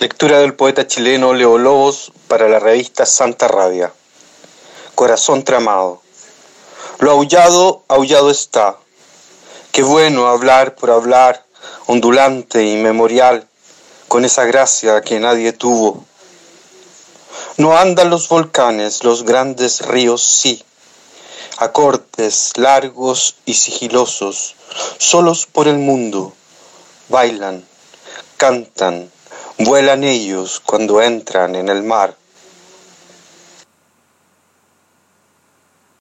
Lectura del poeta chileno Leo Lobos para la revista Santa Rabia. Corazón tramado. Lo aullado, aullado está. Qué bueno hablar por hablar, ondulante y memorial, con esa gracia que nadie tuvo. No andan los volcanes, los grandes ríos sí, acordes largos y sigilosos, solos por el mundo, bailan, cantan, Vuelan ellos cuando entran en el mar